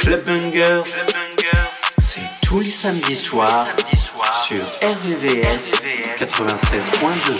Club c'est tous les samedis soirs sur RVVS 96.2.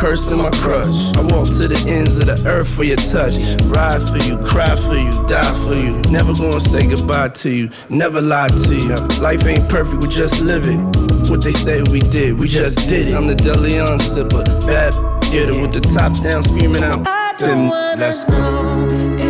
curse and my crush. I walk to the ends of the earth for your touch. Ride for you, cry for you, die for you. Never gonna say goodbye to you, never lie to you. Life ain't perfect, we just live it. What they say we did, we just did it. I'm the Deleon sipper, bad getter with the top down, screaming out. I don't let's go.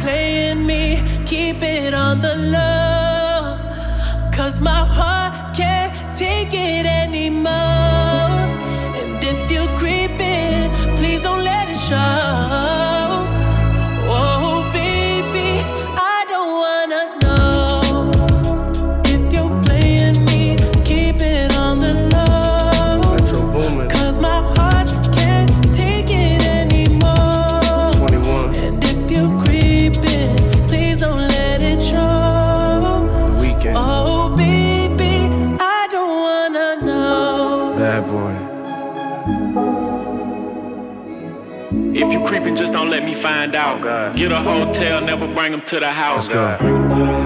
playing me, keep it on the low. Cause my heart can't take it anymore. Don't let me find out. Get a hotel, never bring them to the house. Let's go.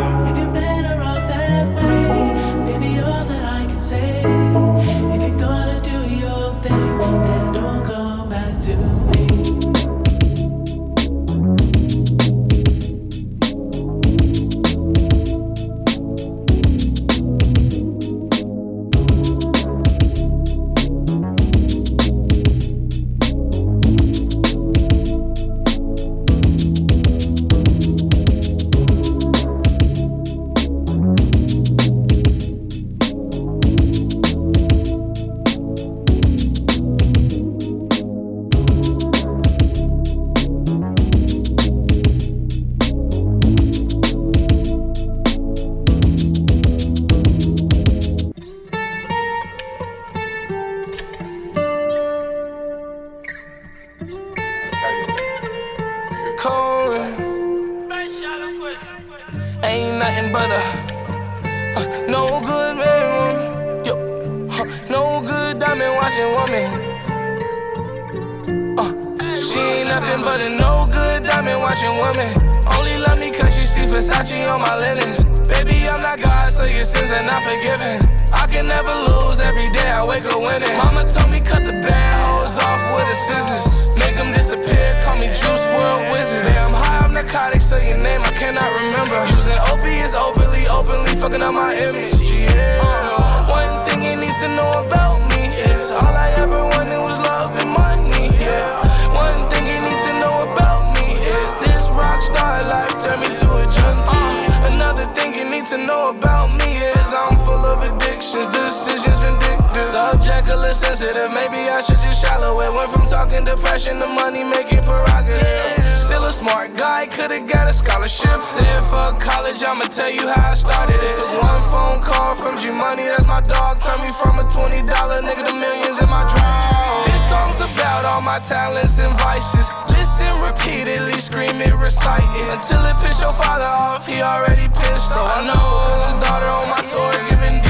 Subjectively sensitive, maybe I should just shallow it. Went from talking depression to money making prerogative. Still a smart guy, could've got a scholarship. Said for college, I'ma tell you how I started it. Took one phone call from G Money, that's my dog. Turned me from a $20 nigga to millions in my draw. This song's about all my talents and vices. Listen repeatedly, scream it, recite it. Until it piss your father off, he already pissed though. I know, cause his daughter on my tour giving deep throat. This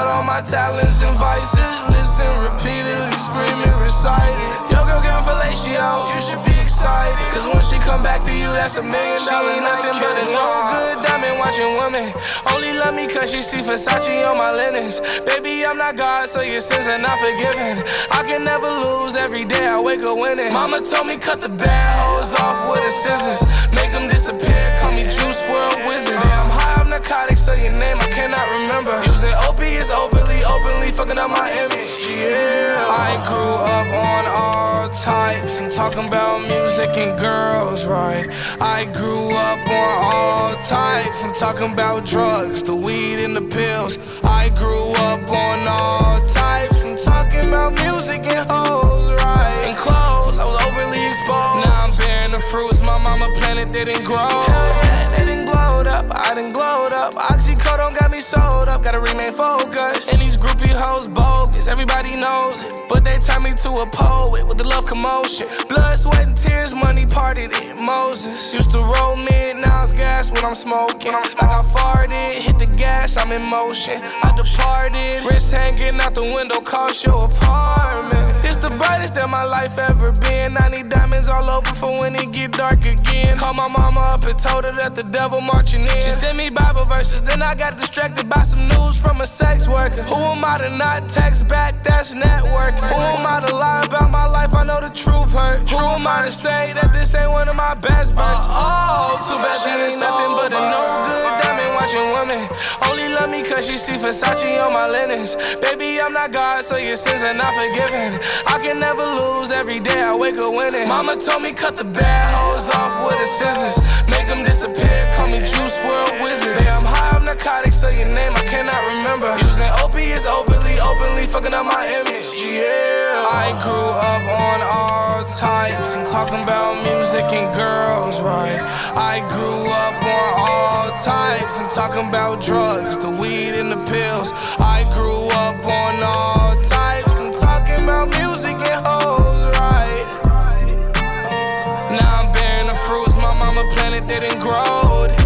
about all my talents and vices. Listen repeatedly, screaming, it, recite it. Yo, girl, get fellatio, you should be excited. Cause when she come back to you, that's a million dollar She ain't nothing but a no good diamond watching woman. Only love me cause she see Versace on my linens. Baby, I'm not God, so your sins are not forgiven. I can never lose, every day I wake up winning. Mama told me cut the bad hoes off with the scissors. Make them disappear, call me Juice WRLD Wizard. I'm high your name I cannot remember. Using opiates openly, openly fucking up my image. Yeah, I grew up on all types. I'm talking about music and girls, right? I grew up on all types. I'm talking about drugs, the weed and the pills. I grew up on all types. I'm talking about music and hoes, right? And clothes, I was overly exposed. Now I'm bearing the fruits my mama planted didn't grow. Up, I didn't glowed up. Oxycodone got me sold up, gotta remain focused. And these groupie hoes bogus, everybody knows it. But they turn me to a poet with the love commotion. Blood, sweat, and tears, money parted it. Moses used to roll mid, now it's gas when I'm smoking. Like I farted, hit the gas, I'm in motion. I departed, wrist hanging out the window, cost your apartment. It's the brightest that my life ever been. I need diamonds all over for when it get dark again. Called my mama up and told her that the devil marching in. She sent me Bible verses, then I got distracted by some news from a sex worker. Who am I to not text back? That's networking. Who am I to lie about my life? I know the truth hurt. Who am I to say that this ain't one of my best verses? Oh, too bad she ain't nothing but a no good watching woman. Only love me cause she see Versace on my linens. Baby, I'm not God, so your sins are not forgiven. I can never lose, every day I wake up winning. Mama told me cut the bad hoes off with the scissors. Make them disappear, call me Juice WRLD Wizard. Yeah, I'm high on narcotics, so your name I cannot remember. Using opiates openly, openly fucking up my image. Yeah, I grew up on all types. I'm talking about music and girls, right? I grew up on all types. I'm talking about drugs, the weed and the pills. I grew up on all types. I'm talking about music and hoes, right? Now I'm bearing the fruits my mama planted didn't grow.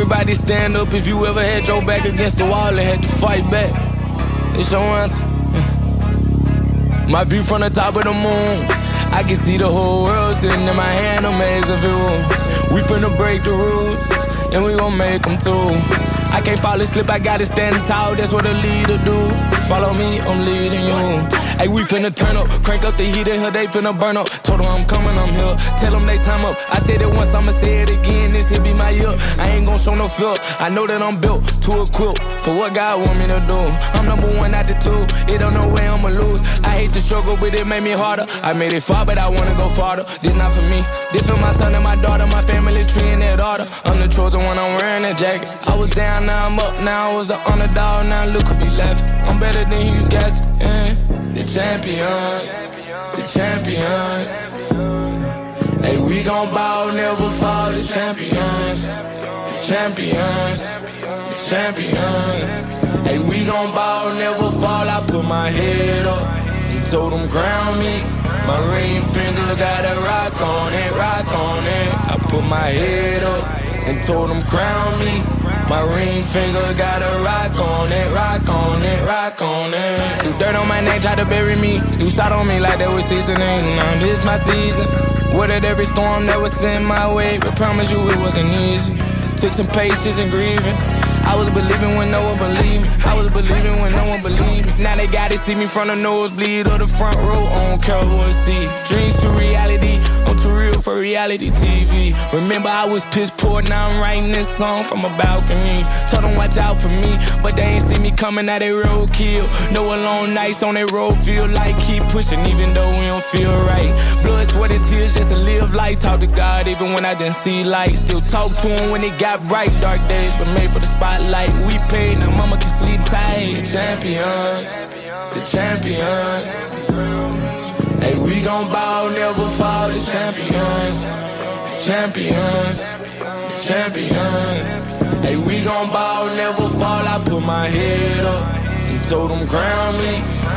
Everybody stand up if you ever had your back against the wall and had to fight back. It's your anthem. My view from the top of the moon. I can see the whole world sitting in my hand, a maze of rules. We finna break the rules, and we gon' make them too. I can't fall asleep, I gotta stand tall, that's what a leader do. Follow me, I'm leading you. Hey, we finna turn up, crank up the heat in here, they finna burn up. Told them I'm coming, I'm here. Tell them they time up. I said it once, I'ma say it again. This here be my year. I ain't gon' show no fear. I know that I'm built to equip for what God want me to do. I'm number one out the two. It don't know where I'ma lose. I hate to struggle, but it made me harder. I made it far, but I wanna go farther. This not for me. This for my son and my daughter, my family tree and that order. I'm the chosen one, I'm wearing that jacket. I was down, now I'm up. Now I was the underdog, now look who be left. I'm better than you guess. Yeah. The champions, the champions. Hey, we gon' ball, never fall. The champions, the champions, the champions. Hey, we gon' ball, never fall. I put my head up and told them ground me. My ring finger got a rock on it, rock on it. I put my head up and told them crown me. My ring finger got a rock on it, rock on it, rock on it. Do dirt on my neck, try to bury me. Do salt on me like that was seasoning. Now this my season. Weathered every storm that was sent my way, but promise you it wasn't easy. Took some patience and grieving. I was believing when no one believed me. I was believing when no one believed me. Now they gotta see me from the nosebleed or the front row. Care what see. Dreams to reality, I'm too real for reality TV. Remember I was piss poor, now I'm writing this song from a balcony. Told them watch out for me, but they ain't see me coming out they roadkill. No alone nights on that road feel like keep pushing even though we don't feel right. Blood, sweat, and tears just to live life. Talk to God even when I didn't see light. Still talk to him when it got bright. Dark days were made for the spot spotlight. We paid, now mama can sleep tight. The champions, the champions. Hey, we gon' ball, never fall. The champions, the champions, the champions. Hey, we gon' ball, never fall. I put my head up and told them crown me.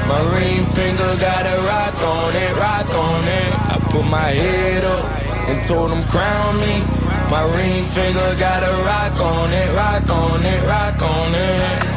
My ring finger got a rock on it, rock on it. I put my head up and told them crown me. My ring finger got a rock on it, rock on it, rock on it.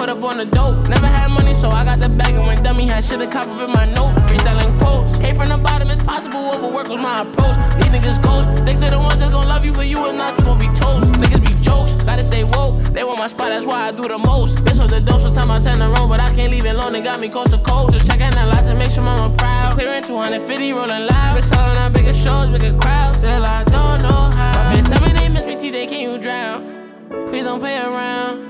put up on the dope. Never had money, so I got the bag and went dummy. Had shit a cop up in my note. Freestyling quotes. Came from the bottom, it's possible. Overwork was my approach. These niggas ghost, they say the ones that gonna love you for you and not, you gon' be toast. Niggas be jokes, gotta stay woke. They want my spot, that's why I do the most. Bitch, was the dope, sometimes I turn around, but I can't leave it alone. It got me coast to coast. So check out that lot to make sure mama proud. Clearing 250, rolling live. Been selling out bigger shows, bigger crowds. Still, I don't know how. My bitch tell me they miss me, T, they can't you drown. Please don't play around.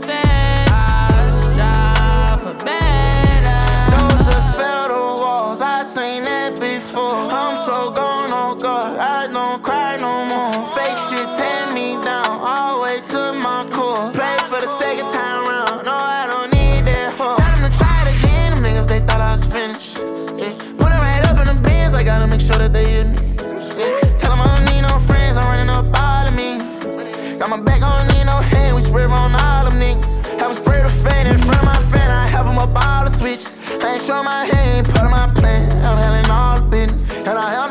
swear on all them niggas. Have them spread a fan in front of my fan. I have them up all the switches. I ain't show my hand, part of my plan. I'm handling all the business. And I handle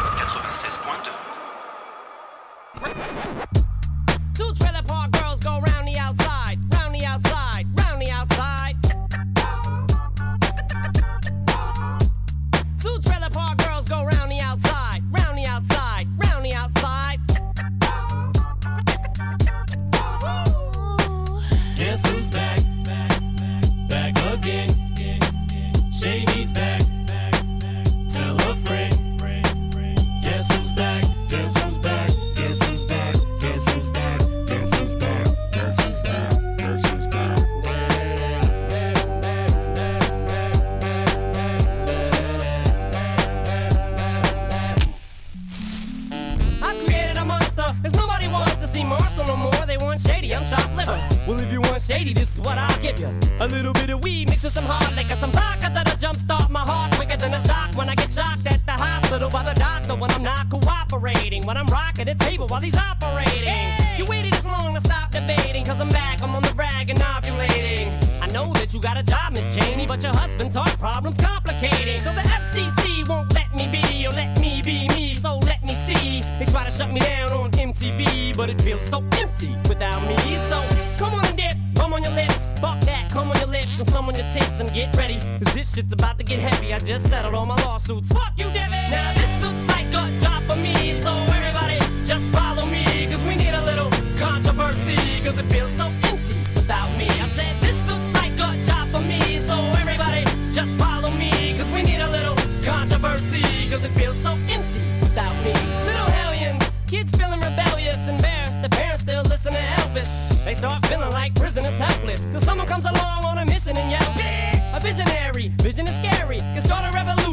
Put some on your tents and get ready. Cause this shit's about to get heavy. I just settled all my lawsuits. Fuck you, Debbie! Now this looks like a job for me. So everybody just follow me. Cause we need a little controversy. Cause it feels so empty without me. I said this looks like a job for me. So everybody just follow me. Cause we need a little controversy. Cause it feels so empty without me. Little hellions, kids feeling rebellious, embarrassed. The parents still listen to Elvis. They start feeling like prisoners helpless. Till someone comes along.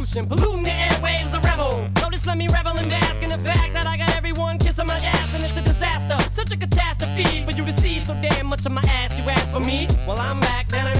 pollution, polluting the airwaves, a rebel. Notice, let me revel in bask in the fact that I got everyone kissing my ass, and it's a disaster, such a catastrophe for you to see so damn much of my ass. You asked for me, well I'm back. Na na.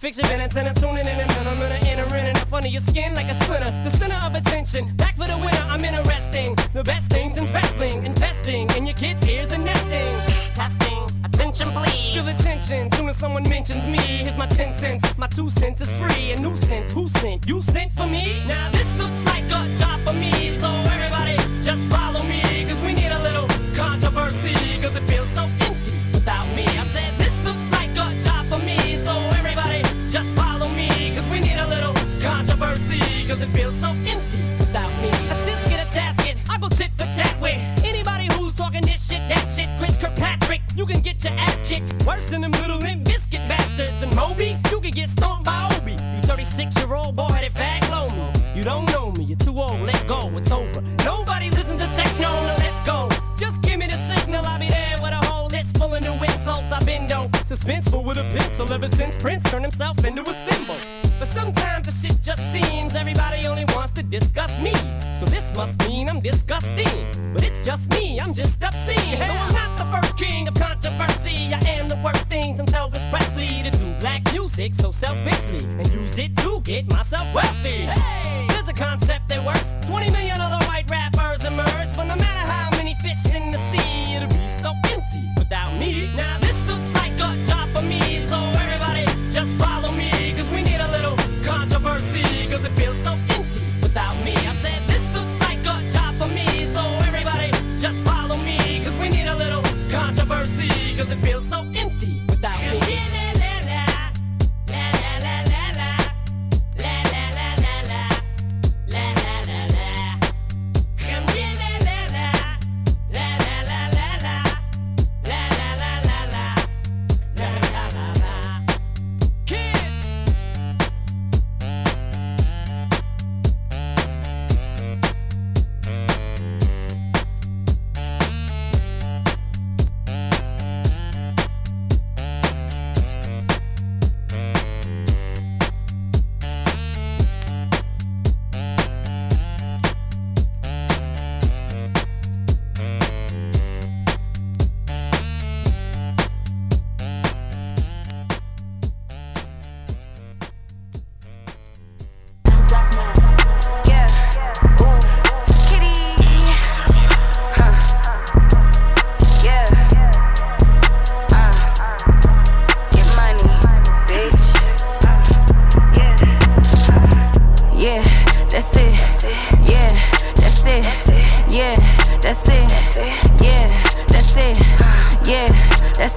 Fix your minutes and I'm tuning in and I'm gonna enter in and up under your skin like a splinter. The center of attention, back for the winner. I'm interesting. The best things in wrestling, investing in your kids' ears and nesting, testing attention, please. Feel attention soon as someone mentions me. Here's my 10 cents, my 2 cents is free. A nuisance, who sent? You sent for me? Now this looks like a job for me, so everybody just follow me. with a pencil ever since Prince turned himself into a symbol. But sometimes the shit just seems everybody only wants to discuss me. So this must mean I'm disgusting. But it's just me, I'm just obscene. Hell. No, I'm not the first king of controversy. I am the worst thing since Elvis Presley to do black music so selfishly and use it to get myself wealthy. Hey, there's a concept that works. 20 million other white rappers emerge, but no matter how many fish in the sea, it'll be so empty without me. Now this looks top of me, so everybody just follow.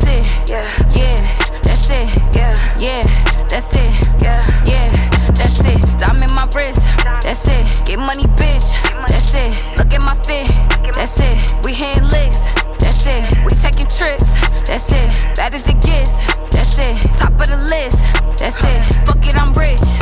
that's it. Yeah, that's it. Yeah, that's it. Yeah, yeah, that's it. Diamond in my wrist, that's it. Get money, bitch, that's it. Look at my fit, that's it. We hand licks, that's it. We taking trips, that's it. Bad as it gets, that's it. Top of the list, that's it. Fuck it, I'm rich.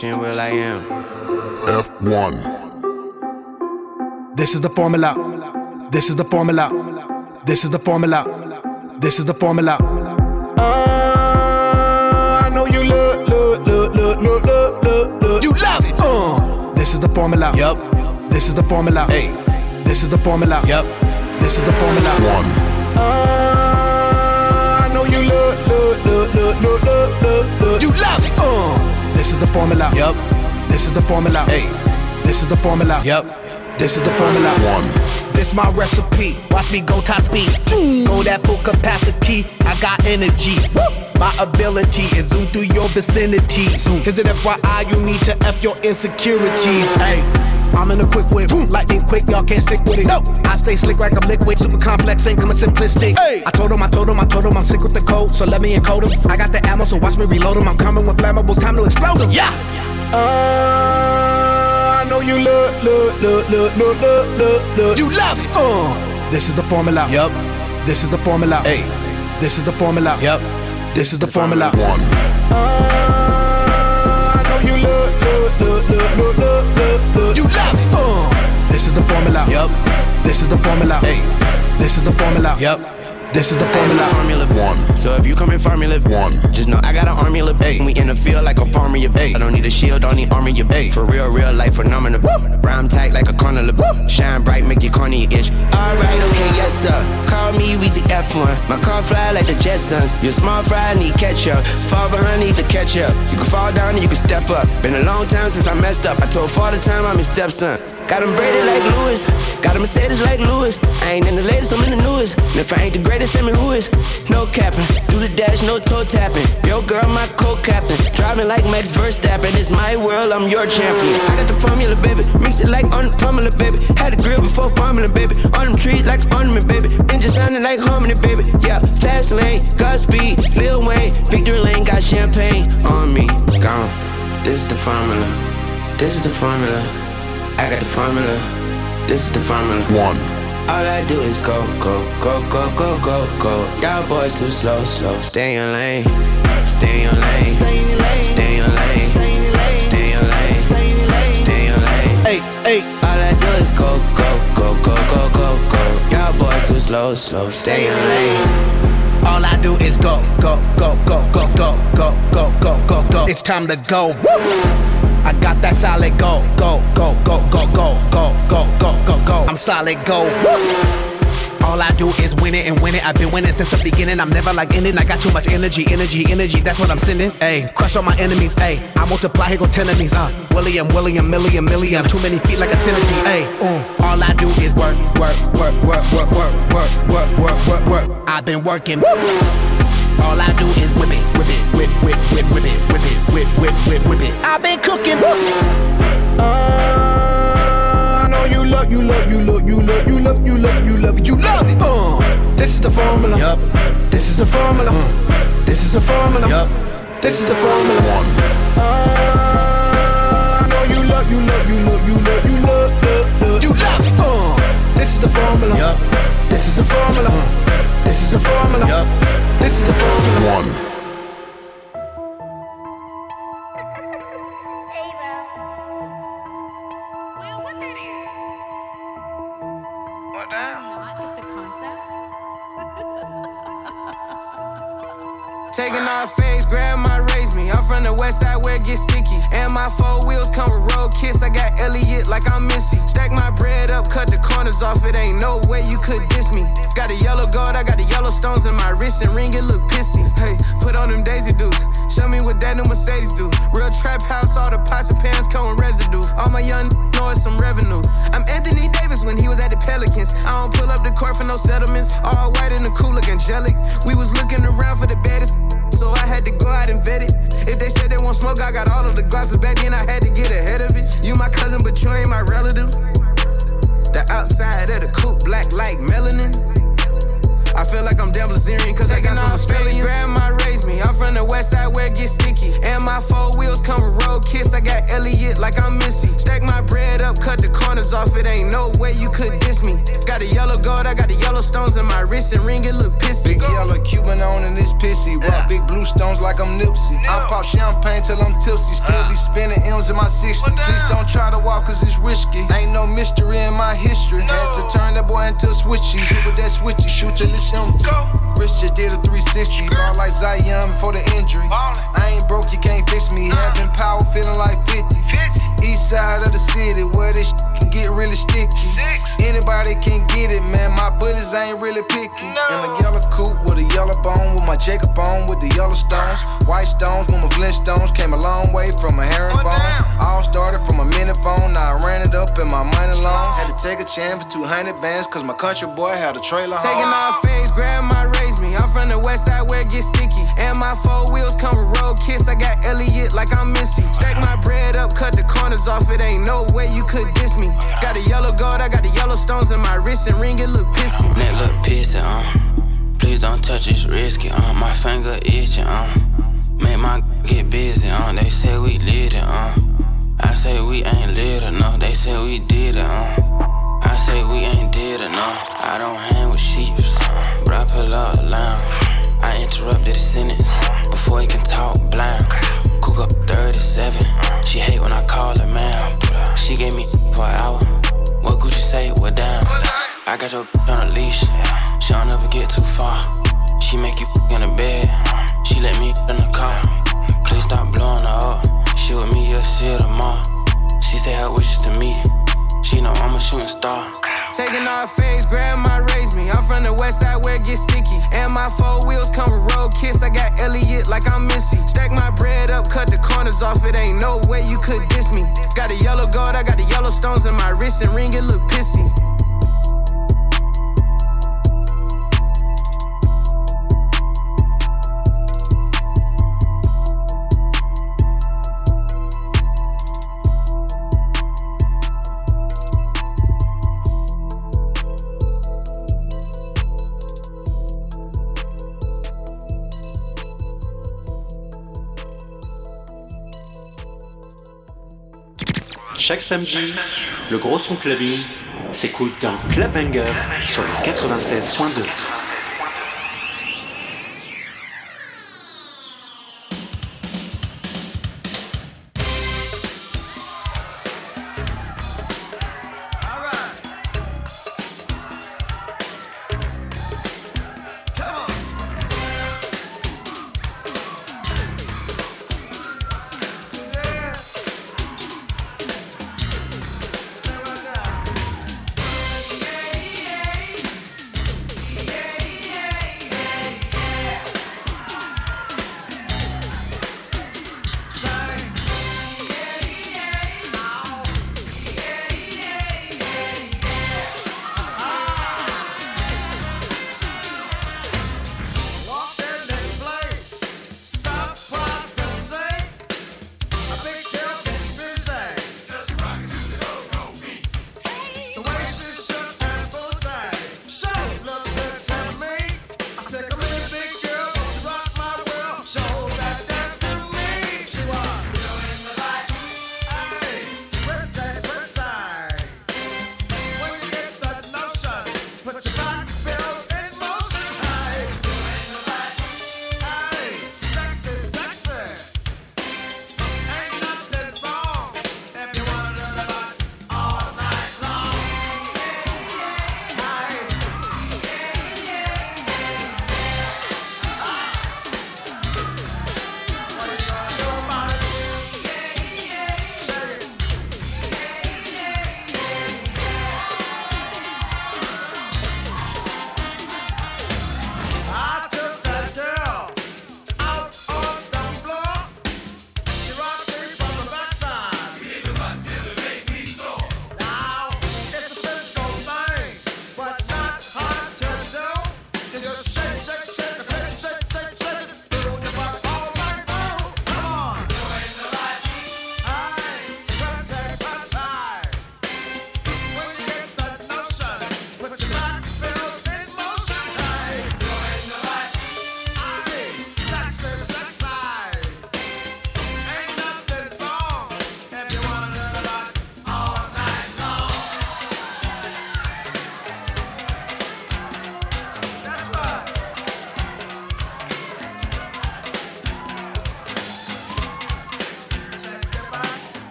Tunchi will.i.am. F1. This is the formula. This is the formula. This is the formula. This is the formula. Uh, I know you look, look, look, look, look, look, look, look. You love it. Uh, this is the formula. Yup. This is the formula. Hey. This is the formula. Yup. This is the formula. One. Uh, I know you look, look, look, look, look, look, look, look. You love it. Uh, this is the formula. Yep. This is the formula. Hey. This is the formula. Yep. This is the formula. One. This my recipe. Watch me go top speed. Go that full capacity. I got energy. My ability is zoom through your vicinity. Zoom. Cause it FYI, you need to F your insecurities. Hey. I'm in a quick whip, lightning quick, y'all can't stick with it. No, I stay slick like I'm liquid, super complex, ain't coming simplistic. Hey. I told him, I told him, I told him I'm sick with the code, so let me encode him. I got the ammo, so watch me reload him. I'm coming with flammables, time to explode him. Yeah. Uh, I know you look, look, look, look, look, look, look, look. You love it. Uh, this is the formula. Yup. This is the formula. Hey. This is the formula. Yup. This is the formula. One. Uh, I know you look, look, look, look, look, look, look, look. You love it. Uh, this is the formula. Yup. This is the formula. Hey. This is the formula. Yup. This is the Formula. formula. One. So if you come in formula, One. Just know I got an army of hey. We in the field like a farmer, you bait. I don't need a shield, don't need armor, you bait. For real, real life phenomenal. Rhyme tight like a carnival. Shine bright, make your corny itch. Alright, okay, yes sir. Call me Weezy F1. My car fly like the Jetsons. You're small fry, need ketchup. Fall behind, need to catch up. You can fall down and you can step up. Been a long time since I messed up. I told father time I'm his stepson. Got him braided like Lewis. Got a Mercedes like Lewis. I ain't in the latest, I'm in the newest. And if I ain't the greatest, tell me who is. No capping. Do the dash, no toe tapping. Yo, girl, my co-captain. Driving like Max Verstappen. It's my world, I'm your champion. I got the formula, baby. Mix it like on the formula, baby. Had a grill before formula, baby. On them trees like ornament, baby. Engine sounding like harmony, baby. Yeah, fast lane, Godspeed, Lil Wayne. Victory lane, got champagne on me. Gone. This is the formula. This is the formula. I got the formula. This is the formula. One. All I do is go, go, go, go, go, go, go. Y'all boys too slow, slow. Stay in your lane. Stay in your lane. Stay in your lane. Stay in your lane. Stay in your lane. Stay in lane. Hey, hey. All I do is go, go, go, go, go, go, go. Y'all boys too slow, slow. Stay in your lane. All I do is go, go, go, go, go, go, go, go, go, go, go. It's time to go. Woo! I got that solid go, go, go, go, go, go, go, go, go, go, go. I'm solid go. Woo! All I do is win it and win it. I've been winning since the beginning. I'm never like ending. I got too much energy, energy, energy. That's what I'm sending. Hey, crush all my enemies. Hey, I multiply, here go ten enemies. Uh, William, William, million, million. Too many feet like a centipede. Hey, uh, All I do is work, work, work, work, work, work, work, work, work, work, work. I've been working. All I do is whip it, whip it, whip, whip, whip, whip it, whip it, whip, whip, whip, whip it. I've been cooking. Uh, I know you love, you love, you love, you love, you love, you love, you love, you love it. Uh, this is the formula. Yup. This is the formula. Uh, this is the formula. Yup. This is the formula. Uh, I know you love, you love, you love, you love, you love, love, love. You love it. Uh, this is the formula. Yup. This is the formula. Uh, this is the formula. Yup. This is the formula. One. From the west side where it gets sticky. And my four wheels come with road kiss. I got Elliott like I'm Missy. Stack my bread up, cut the corners off. It ain't no way you could diss me. Got a yellow gold, I got the yellow stones in my wrist and ring. It look pissy. Hey, put on them Daisy Dukes. Show me what that new Mercedes do. Real trap house, all the pots and pans come with residue. All my young know it's some revenue. I'm Anthony Davis when he was at the Pelicans. I don't pull up the court for no settlements. All white and the cool look angelic. We was looking around for the baddest so I had to go out and vet it. If they said they won't smoke, I got all of the glasses back then. I had to get ahead of it. You my cousin, but you ain't my relative. The outside of the coupe, black like melanin. I feel like I'm damn Blazerian, cause I got some Australians. Grandma raised me. I'm from the west side where it gets sticky. And my four wheels come with road kiss. I got Elliott like I'm Missy. Stack my bread up, cut the corners off. It ain't no way you could diss me. Got a yellow gold, I got the yellow stones in my wrist and ring. It look pissy. Big yellow Cuban on and it's pissy. Rock big blue stones like I'm Nipsey. I pop champagne till I'm tipsy. Still be spinning M's in my 60s. Please don't try to walk cause it's risky. Ain't no mystery in my history. Had to turn that boy into switchy. Hit with that switchy, shoot till it's empty. Rich just did a 360. Ball like Zion before the injury. I ain't broke, you can't fix me. Having power, feeling like 50. East side of the city where this can get really sticky. Anybody can get it, man. My bullets ain't really picky. In a yellow coupe with a yellow bone, with my Jacob on, with the yellow stones. White stones with my Flintstones. Came a long way from a herringbone. All started from a minute phone, now I ran it up in my money loan. Had to take a chance for 200 bands, cause my country boy had a trailer home. Taking off face, grandma raised me. I'm from the west side where it gets sticky. And my four wheels come with road kiss. I got Elliott like I'm Missy. Stack my bread up, cut the corners off. It ain't no way you could diss me. Got a yellow gold, I got the yellow stones in my wrist and ring. It look pissy. Neck look pissy, uh. Please don't touch it's risky, uh. My finger itching, uh. Make my get busy, uh. They say we lit it, uh. I say we ain't lit enough. They say we did it, uh. I say we ain't did enough. I don't hang with sheeps, but I pull up loud. I interrupted the sentence before he can talk blind. Cook up 37. She hate when I call her ma'am. She gave me for an hour. What Gucci say? What down? I got your on a leash. She don't ever get too far. She make you in the bed. She let me in the car. Please stop blowing her up. She with me, you'll see her tomorrow. She say her wishes to me. She know I'm a shooting star. Taking off face, grandma raised me. I'm from the west side where it gets sticky. And my four wheels come with road kiss. I got Elliott like I'm Missy. Stack my bread up, cut the corners off. It ain't no way you could diss me. Got a yellow gold, I got the yellow stones in my wrist and ring. It look pissy. Chaque samedi, le gros son clubbing s'écoute dans Club Bangers sur le 96.2.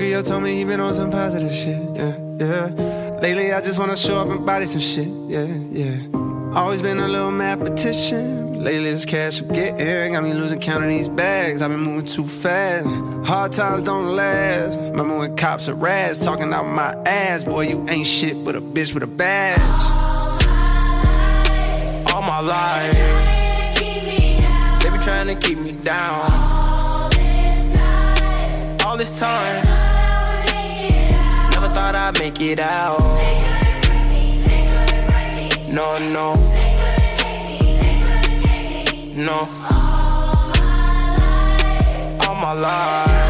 Durkee told me he been on some positive shit, yeah, yeah. Lately I just wanna show up and body some shit, yeah, yeah. Always been a little mathematician. Lately it's cash I'm getting. Got me losing count of these bags. I've been moving too fast. Hard times don't last. Remember when cops are rats talking out my ass. Boy, you ain't shit but a bitch with a badge. All my life. They be trying to keep me down. All this time. Never thought I'd make it out. No, no. No. All my life, all my life.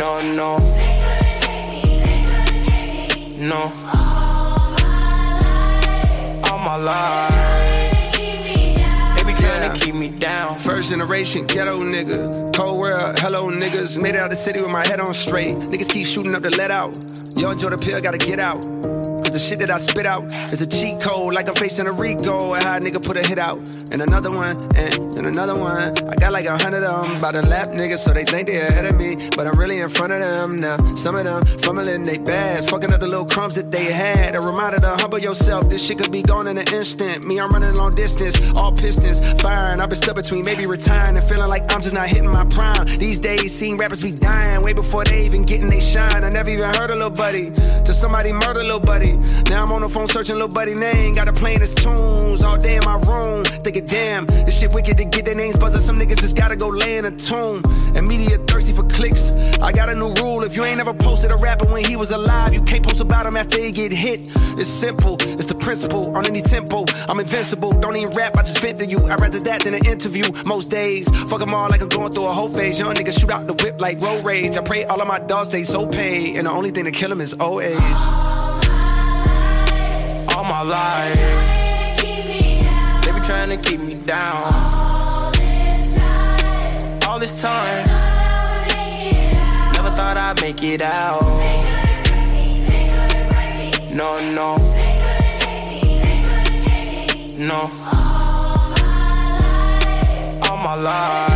No, no, They no. All my life, they trying to keep me down. First generation ghetto nigga. Cold world, hello niggas. Made it out the city with my head on straight. Niggas keep shooting up the let out. Young Jordan Peele gotta get out. Cause the shit that I spit out is a cheat code, like I'm facing a RICO. And how a nigga put a hit out. And another one, and, and another one. I got like a hundred of them by the lap niggas, so they think they ahead of me. But I'm really in front of them now. Some of them fumbling they bags, fucking up the little crumbs that they had. A reminder to humble yourself, this shit could be gone in an instant. Me, I'm running long distance, all pistons firing. I've been stuck between maybe retiring and feeling like I'm just not hitting my prime. These days, seeing rappers be dying way before they even getting they shine. I never even heard a little buddy till somebody murder little buddy. Now I'm on the phone searching little buddy name, got to playing his tunes all day in my room. Thinking, damn, this shit wicked to get their names buzzing. Some niggas just gotta go lay in a tomb. And media thirsty for clicks. I got a new rule. If you ain't ever posted a rapper when he was alive, you can't post about him after he get hit. It's simple, it's the principle. On any tempo, I'm invincible. Don't even rap, I just vent to you. I'd rather that than an interview most days. Fuck them all like I'm going through a whole phase. Young niggas shoot out the whip like road rage. I pray all of my dogs stay so paid. And the only thing to kill them is age. All my life. They be trying to keep me down. All this time, never thought I'd make it out. No, no, no. All my life,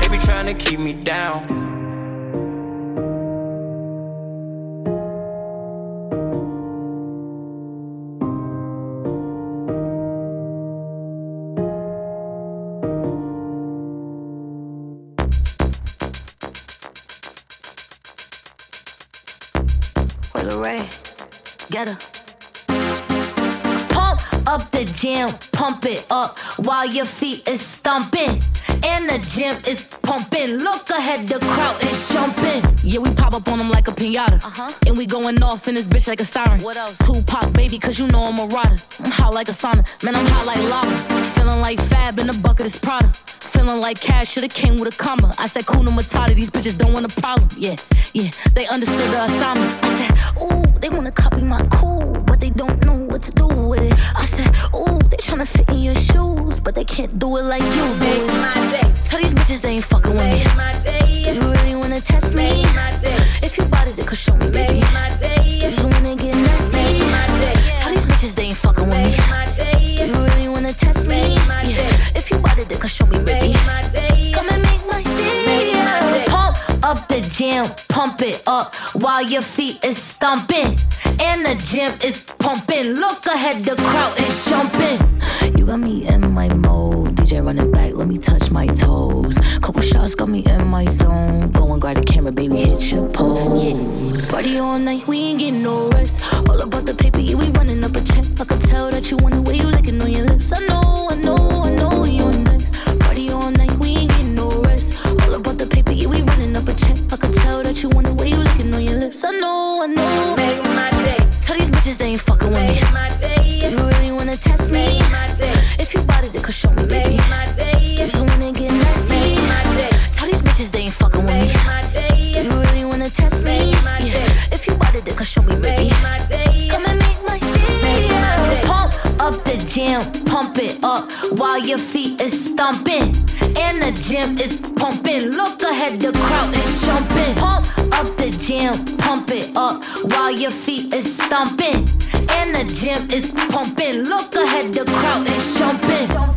they be trying to keep me down. Pump up the jam, pump it up while your feet is stomping. And the gym is pumping. Look ahead, the crowd is jumping. Yeah, we pop up on them like a pinata. Uh-huh. And we going off in this bitch like a siren. What else? Tupac, baby, cause you know I'm a rider. I'm hot like a sauna. Man, I'm hot like lava. Feeling like Fab in the bucket is Prada. Feeling like cash should've came with a comma. I said, Kuna Matata, these bitches don't want a problem. Yeah, yeah, they understood the assignment. I said, ooh, they wanna copy my cool, but they don't know what to do with it. I said, ooh, they tryna fit in your shoes, but they can't do it like you do Make my day. Tell these bitches they ain't fucking with me. Make my day. You really wanna test me? Make my day. If you bought it, could show me, baby. Make my day. You wanna get nasty? Make my day. Tell these bitches they ain't fucking with me. Make my day. You really wanna test me? Make my day. If it, could show me, baby. Make my day. Come and make my day. Make my day. Pump up the jam, pump it up while your feet is stomping. And the gym is pumping. Look ahead, the crowd is jumping. You got me in my mode. DJ run it back, let me touch my toes. Couple shots got me in my zone. Go and grab the camera, baby, hit your pose. Yeah. Party all night, we ain't getting no rest. All about the paper, yeah, we running up a check. I can tell that you want the way you licking on your lips. I know, I know, I know check. I can tell that you want the way you licking on your lips. I know, I know. Make my day. Tell these bitches they ain't fucking with me. Make my day. You really wanna test me? Make my day. If you bought it, then show me, baby. Make my day. You wanna get nasty? Make my day. Tell these bitches they ain't fucking with me. Make my day. You really wanna test me? Make my day. If you bought it, then show me, baby. Make my day. Come and make my Make my day. day. Pump up the jam, pump it up while your feet is stomping. And the gym is pumping. Look ahead, the crowd is jumping. Pump up the jam, pump it up while your feet is stomping. And the gym is pumping. Look ahead, the crowd is jumping.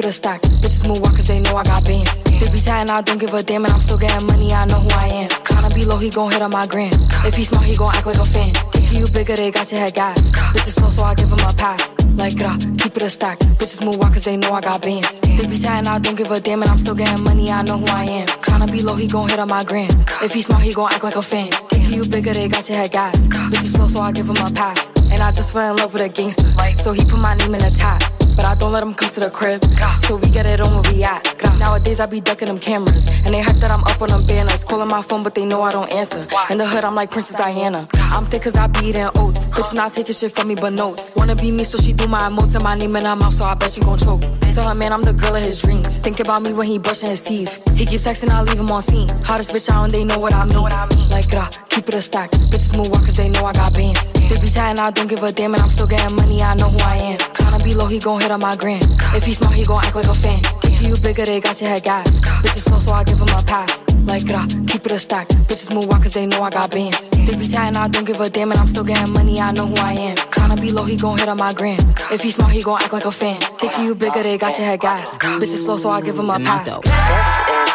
Keep it a stack. Bitches move walk cause they know I got bands. They be chatting, I don't give a damn, and I'm still getting money, I know who I am. Tryna be low, he gon' hit on my gram. If he smart, he gon' act like a fan. Think you bigger, they got your head gas. Bitches slow, so I give him a pass. Like gra, keep it a stack. Bitches move walk cause they know I got bands. They be chatting, I don't give a damn, and I'm still getting money, I know who I am. Tryna be low, he gon' hit on my gram. If he smart, he gon' act like a fan. Think you bigger, they got your head gas. Bitches slow, so I give him a pass. And I just fell in love with a gangster. So he put my name in the top. But I don't let him come to the crib. So we get it on where we at. Nowadays I be ducking them cameras. And they hype that I'm up on them banners. Calling my phone, but they know I don't answer. In the hood, I'm like Princess Diana. I'm thick cause I be eating oats. Bitch not taking shit from me but notes. Wanna be me, so she do my emotes and my name in her mouth, so I bet she gon' choke. Tell her man I'm the girl of his dreams. Think about me when he brushing his teeth. He keep texting, I leave him on scene. Hottest bitch out and they know what I mean. Like gra, keep it a stack. Bitches move walk cause they know I got bands. They be chatting, I don't give a damn, and I'm still getting money, I know who I am. Tryna be low, he gon' hit on my gram. If he smart, he gon' act like a fan. Think you bigger, they got your head gas. Bitches slow, so I give him a pass. Like gra, keep it a stack. Bitches move walk cause they know I got bands. They be chatting, I don't give a damn, and I'm still getting money, I know who I am. Tryna be low, he gon' hit on my gram. If he smart, he gon' act like a fan. Think you bigger, they got your head gas. Bitches slow, so I give him a pass.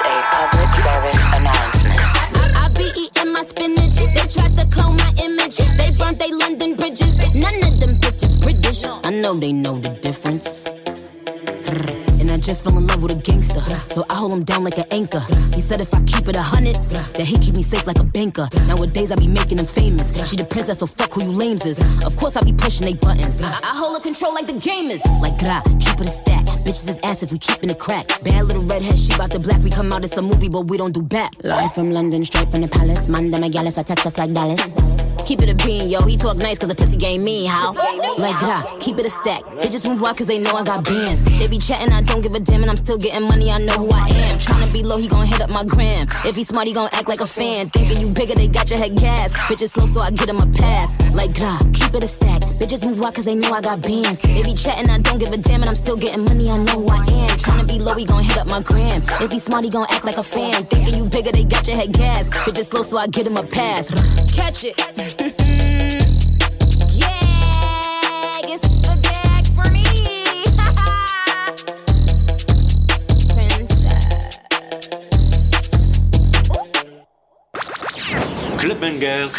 They tried to clone my image. They burnt they London bridges. None of them bitches British. I know they know the difference. And I just fell in love with a gangster. So I hold him down like an anchor. He said if I keep it a hundred, that he keep me safe like a banker. Nowadays I be making him famous. She the princess, so fuck who you lames is. Of course I be pushing they buttons. I, I hold a control like the gamers. Like gra, keep it a stack. Bitches is ass if we keepin' it crack. Bad little redhead, she bout the black. We come out, it's a movie, but we don't do back. Live from London, straight from the palace. Manda Megalis, I text us like Dallas. Keep it a bean, yo. He talk nice cause the pussy game me, how? Like, gra, keep it a stack. Bitches move wild cause they know I got bands. They be chatting, I don't give a damn, and I'm still getting money, I know who I am. Tryna be low, he gon' hit up my gram. If he smart, he gon' act like a fan. Thinking you bigger, they got your head gas. Bitches slow, so I get him a pass. Like, gra, keep it a stack. Bitches move wild cause they know I got bands. They be chatting, I don't give a damn, and I'm still getting money, I know who I am. Tryna be low, he gon' hit up my gram. If he smart, he gon' act like a fan. Thinking you bigger, they got your head gas. Bitches slow, so I get him a pass. Catch it. Yeah, it's a gag for me. Club Bangers,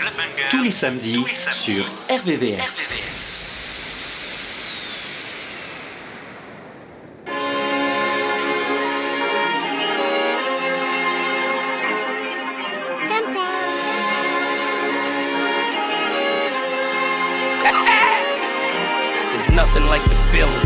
tous les samedis sur RVVS. There's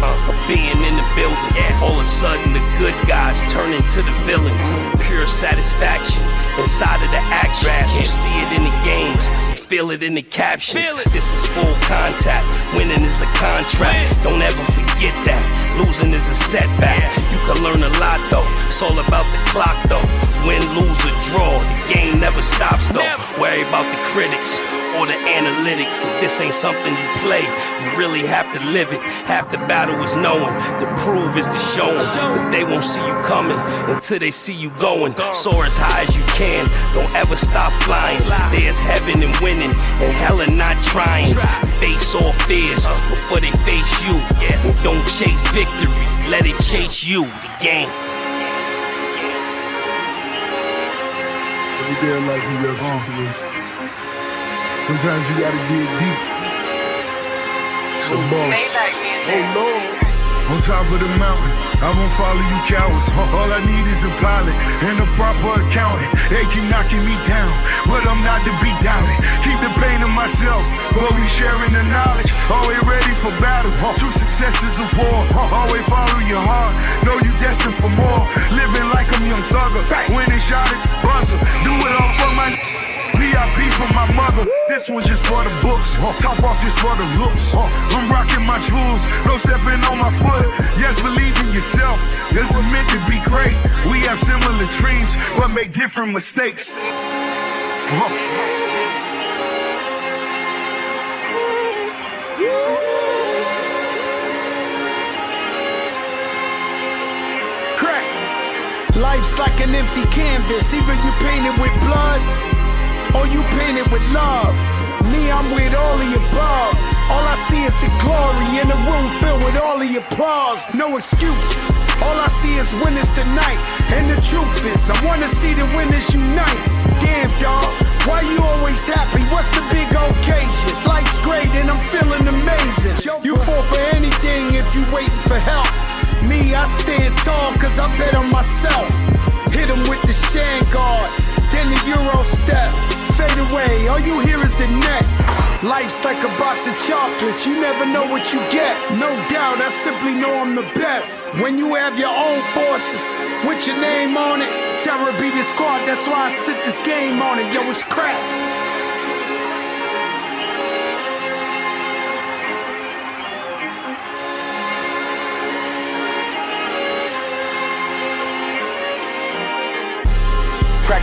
of being in the building. All of a sudden, the good guys turn into the villains. Pure satisfaction inside of the action. Can't see it in the games, you feel it in the captions. This is full contact. Winning is a contract. Don't ever forget that. Losing is a setback. You can learn a lot though. It's all about the clock though. Win, lose, or draw. The game never stops though. Worry about the critics or the analytics. This ain't something you play, you really have to live it. Half the battle is knowing, the prove is the showing. But they won't see you coming until they see you going. Soar as high as you can, don't ever stop flying. There's heaven in winning, and hell in not trying. Face all fears before they face you. And don't chase victory, let it chase you. The game. Every day of life you got situation. Sometimes you gotta dig deep. So boss. Oh Lord. On top of the mountain, I won't follow you cowards. All I need is a pilot and a proper accountant. They keep knocking me down, but I'm not to be doubted. Keep the pain to myself, but we sharing the knowledge. Always ready for battle. True success is a war. Always follow your heart. Know you destined for more. Living like I'm young thugger. Winning shot at the buzzer. Do it all for my. VIP for my mother. This one just for the books. Top off just for the looks. I'm rocking my jewels. No stepping on my foot. Yes, believe in yourself. This is meant to be great. We have similar dreams, but make different mistakes. Life's like an empty canvas. Either you paint it with blood or you painted with love. Me, I'm with all the above. All I see is the glory in a room filled with all the applause. No excuses. All I see is winners tonight. And the truth is, I wanna see the winners unite. Damn, dog. Why you always happy? What's the big occasion? Life's great and I'm feeling amazing. You fall for anything if you waiting for help. Me, I stand tall cause I bet on myself. Hit him with the Shammgod, then the Euro step. Fade away, all you hear is the neck. Life's like a box of chocolates, you never know what you get. No doubt, I simply know I'm the best. When you have your own forces, with your name on it, terror be the squad, that's why I spit this game on it. Yo, it's crap.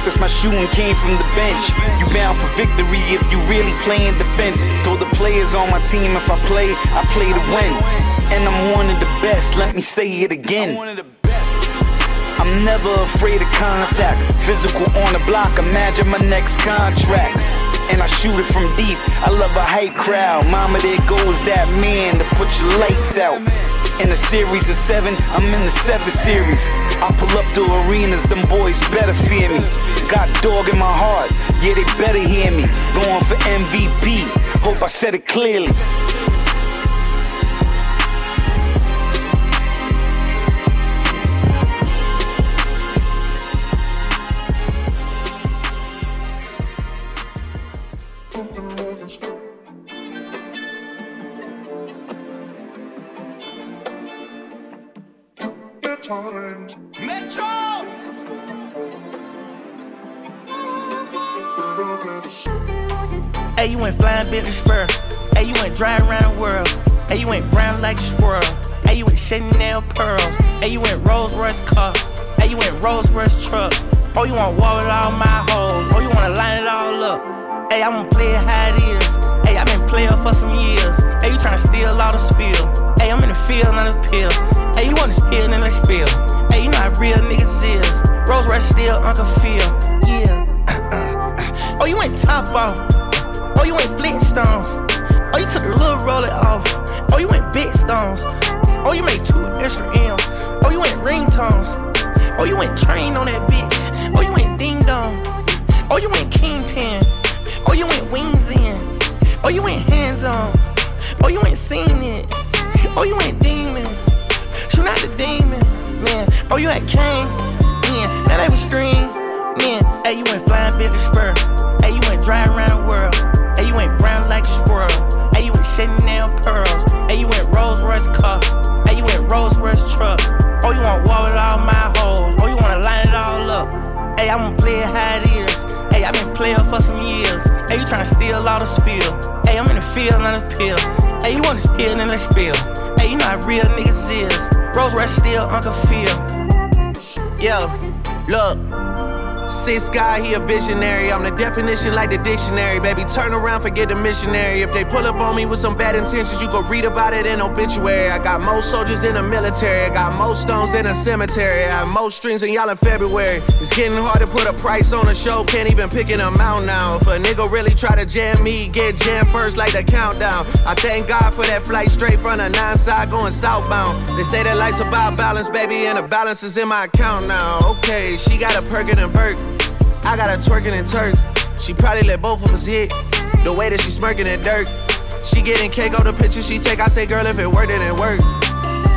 Practice my shooting came from the bench. You bound for victory if you really playing defense. Told the players on my team if I play, I play to win. And I'm one of the best, let me say it again. I'm never afraid of contact. Physical on the block, imagine my next contract. And I shoot it from deep. I love a hype crowd. Mama, there goes that man to put your lights out. In a series of seven, I'm in the seven series. I pull up to arenas, them boys better fear me. Got dog in my heart, yeah, they better hear me. Going for MVP, hope I said it clearly. Bentley spur. Hey, you went driving around the world. Hey, you went brown like a squirrel. Hey, you went Chanel pearls. Hey, you went Rolls Royce car. Hey, you went Rolls Royce truck. Oh, you want wall with all my hoes. Oh, you wanna line it all up. Hey, I'm gonna play it how it is. Hey, i been playing for some years. Hey, you tryna steal all the spill. Hey, I'm in the field on the pill. Hey, you want to spill in the spill. Hey, you know how real niggas is. Rolls Royce still Uncle Phil. Yeah. oh, you went top off. Oh, you went Flintstones. Oh, you took the little roller off. Oh, you went big stones. Oh, you made two extra M's. Oh, you went ringtones. Oh, you went train on that bitch. Oh, you went ding dong. Oh, you went kingpin. Oh, you went wings in. Oh, you went hands on. Oh, you ain't seen it. Oh, you ain't demon. Shoot out the demon, man. Oh, you had Kane, man. Now they was stream, man. Hey, you went flying Bentley spur. Hey, you went driving around the world. Chanel pearls. Hey, you went Rolls Royce car. Hey, you went Rolls Royce truck. Oh, you want wall with all my hoes. Oh, you wanna line it all up. Hey, I'm gonna play it how it is. Hey, i been playing for some years. Hey, you tryna steal all the spill. Hey, I'm in the field on the pill. Hey, you wanna spill in the spill. Hey, you know how real niggas is. Rolls Royce still Uncle Phil. Yo, look. Six guy, he a visionary. I'm the definition like the dictionary. Baby, turn around, forget the missionary. If they pull up on me with some bad intentions, you go read about it in obituary. I got most soldiers in the military. I got most stones in a cemetery. I have most strings in y'all in February. It's getting hard to put a price on a show. Can't even pick an amount now. If a nigga really try to jam me, get jammed first like the countdown. I thank God for that flight straight from the nine side going southbound. They say that life's about balance, baby, and the balance is in my account now. Okay, she got a Perkin and Burke. I got her twerking in Turks. She probably let both of us hit. The way that she smirking at dirt. She getting cake on the picture she take. I say, girl, if it worked, it didn't work.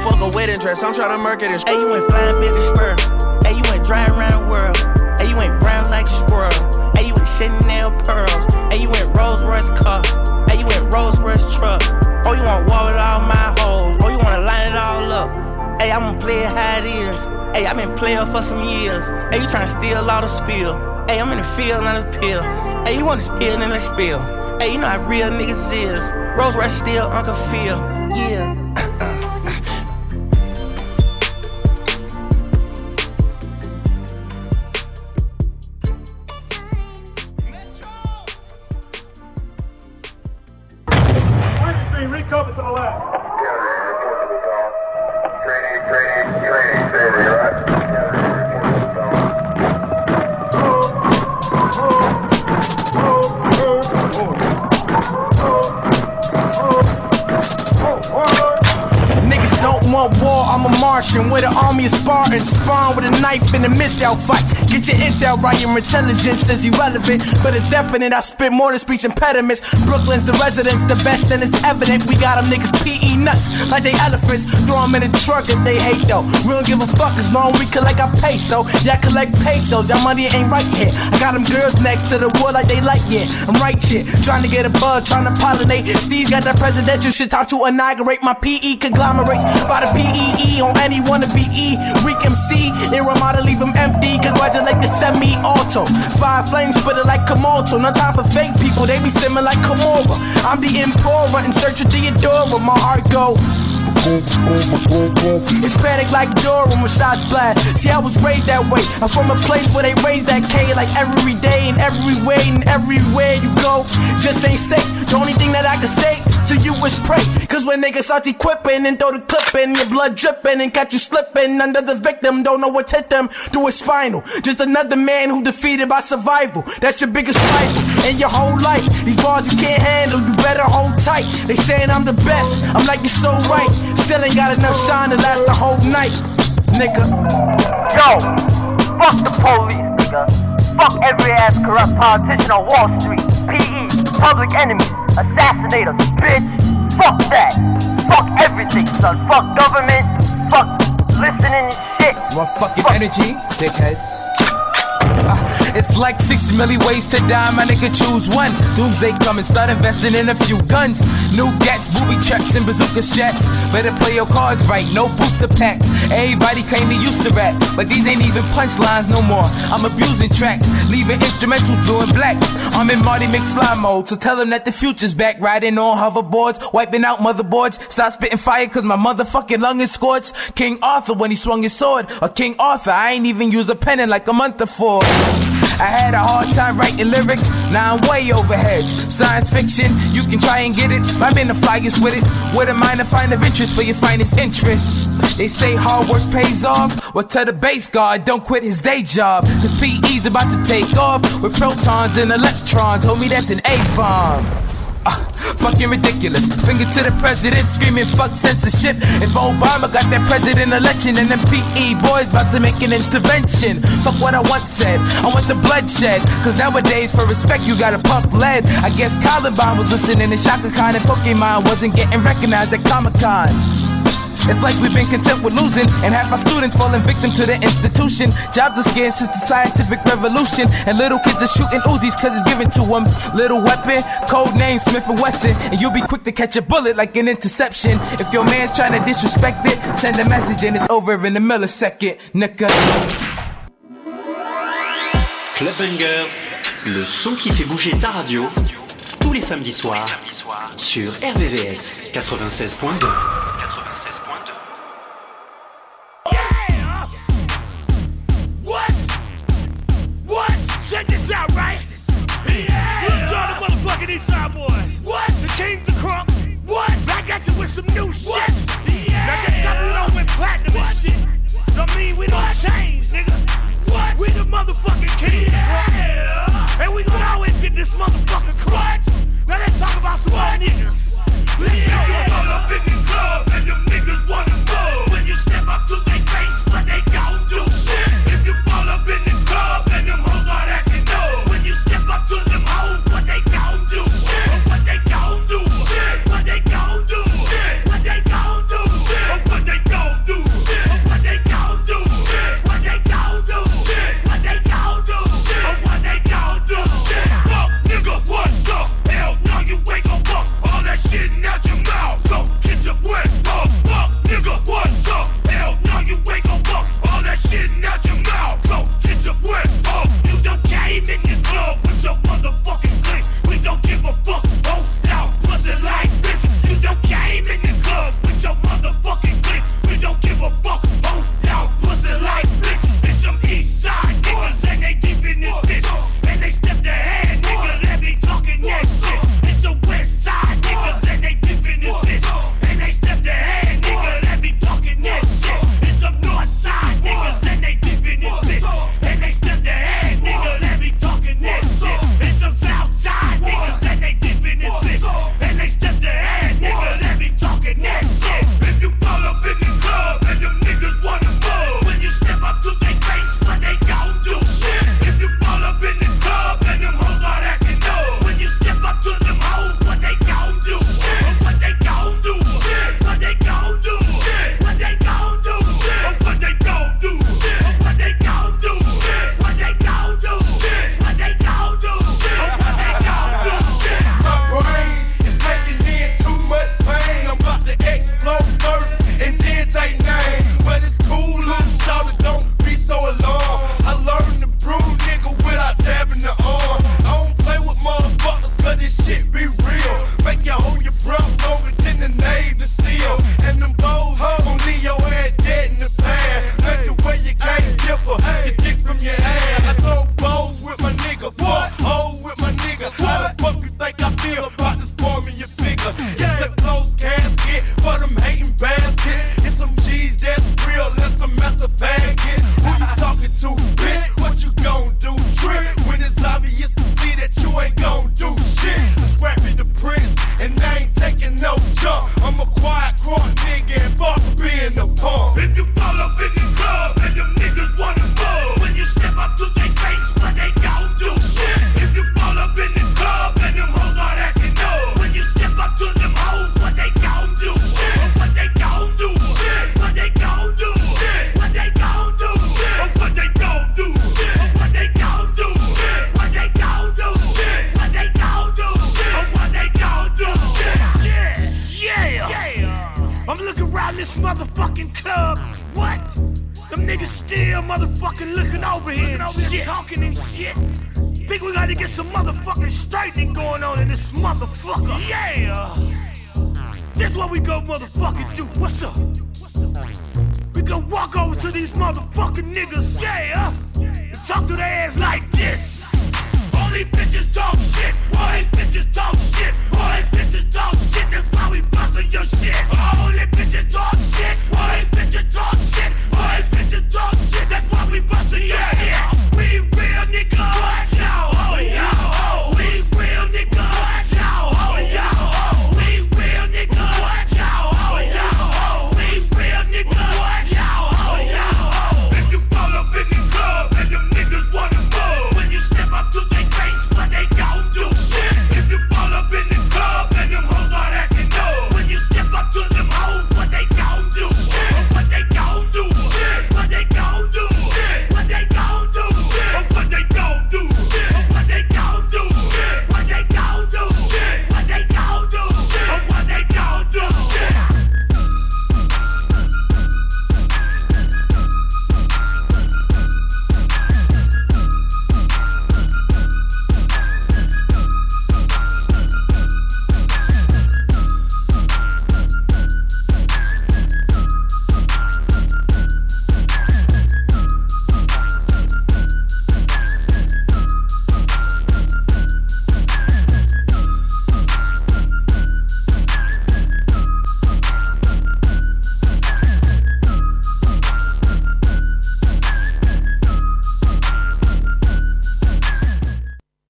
Fuck a wedding dress. I'm trying to murk it and Hey, you went flying to spur. Hey, you went dry around the world. Hey, you went brown like a squirrel. Hey, you went Chanel pearls. Hey, you went Rolls Royce car. Hey, you went Rolls Royce truck. Oh, you want war with all my hoes. Oh, you wanna line it all up. Hey, I'm gonna play it how it is. Hey, I've been playing for some years. Hey, you tryna steal all the spill. Hey, I'm in the field, not a pill. Hey, you want to spill, then let's spill. Hey, you know how real niggas is. Rolls Royce still, Uncle Phil. Yeah. knife in a missile fight. Get your intel right, your intelligence is irrelevant, but it's definite. I spit more than speech impediments. Brooklyn's the residence, the best, and it's evident. We got them niggas PE nuts like they elephants. Throw them in the truck if they hate though. We don't give a fuck as long we collect our peso. Y'all collect pesos, y'all money ain't right here. I got them girls next to the wood like they like it. I'm right shit, trying to get a bud, trying to pollinate. Steve's got that presidential shit, time to inaugurate my PE conglomerates by the PEE on any wanna be E. Weak MC, they to leave them empty. Congratulate the semi auto. Five flames, spit it like Komodo. No time for fake people, they be simming like Komora. I'm the Emperor in search of Theodora. My heart go. It's panic like Dora when shots blast. See, I was raised that way. I'm from a place where they raise that K like every day and every way and everywhere you go. Just ain't safe. The only thing that I can say to you is pray. Cause when niggas start equipping and throw the clip in, your blood dripping and catch you slipping under the victim, don't know what's hit them through a spinal. Just another man who defeated by survival. That's your biggest rival in your whole life. These bars you can't handle, you better hold tight. They saying I'm the best, I'm like you're so right. Still ain't got enough shine to last the whole night, nigga. Yo, fuck the police, nigga. Fuck every ass corrupt politician on Wall Street. PE, public enemy, assassinators, bitch. Fuck that. Fuck everything, son. Fuck government. Fuck listening and shit. Motherfucking energy, dickheads. It's like six million ways to die, my nigga choose one. Doomsday coming, start investing in a few guns. New gats, booby traps, and bazooka straps. Better play your cards right, no booster packs. Everybody claim they used to rap, but these ain't even punchlines no more. I'm abusing tracks, leaving instrumentals blue and black. I'm in Marty McFly mode, so tell them that the future's back. Riding on hoverboards, wiping out motherboards. Stop spitting fire cause my motherfucking lung is scorched. King Arthur when he swung his sword, or King Arthur, I ain't even use a pen in like a month before. I had a hard time writing lyrics, now I'm way over heads. Science fiction, you can try and get it. I've been the flyest with it. With a minor find of interest for your finest interests. They say hard work pays off. Well, tell the base guard, don't quit his day job. Cause PE's about to take off with protons and electrons. Homie, that's an A bomb. Uh, fucking ridiculous. Finger to the president, screaming fuck censorship. If Obama got that president election, and them PE boys about to make an intervention. Fuck what I once said. I want the bloodshed. Cause nowadays, for respect, you gotta pump lead. I guess Columbine was listening to Chaka Khan and Pokemon wasn't getting recognized at Comic Con. It's like we've been content with losing, and half our students falling victim to the institution. Jobs are scarce since the scientific revolution, and little kids are shooting Uzis cause it's given to them. Little weapon, code name Smith and Wesson, and you'll be quick to catch a bullet like an interception. If your man's trying to disrespect it, send a message and it's over in a millisecond, nigga. Club Bangers, le son qui fait bouger ta radio, tous les samedis soirs, sur RVVS 96.2. Don't mean we don't change, nigga. What? We the motherfucking kings, Yeah. And we gonna always get this motherfucker crutch. Now let's talk about some more niggas. Let's yeah. go. I'm up in the club and them niggas wanna motherfucking club. What? Them niggas still motherfucking looking over here, looking over here talking and shit. Think we gotta get some motherfucking straightening going on in this motherfucker. Yeah! This what we go motherfucking do. What's up? We gonna walk over to these motherfucking niggas, yeah! Uh. And talk to their ass like this. All these bitches talk shit. All these bitches talk shit. All these bitches talk shit. That's why we bust your shit. All